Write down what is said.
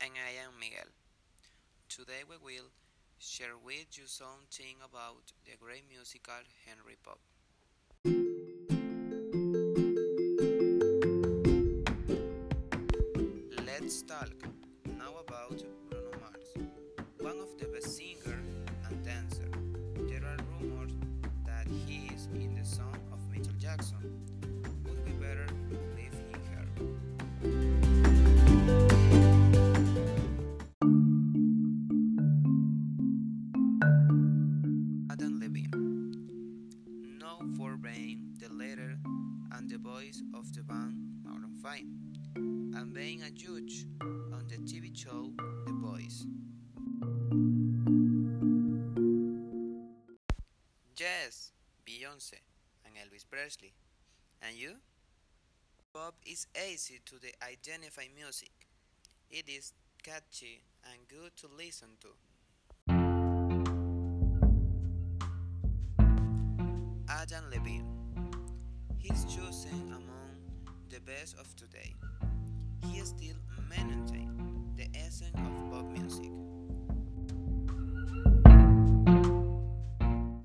and I am Miguel. Today we will share with you something about the great musical Henry Pop. Let's talk now about Bruno Mars, one of the best singer and dancer. There are rumors that he is in the song of Michael Jackson. For being the leader and the voice of the band Maroon 5, and being a judge on the TV show The Voice. Yes, Beyonce and Elvis Presley. And you? Pop is easy to identify music. It is catchy and good to listen to. Adam Levine. He's chosen among the best of today. He still maintains the essence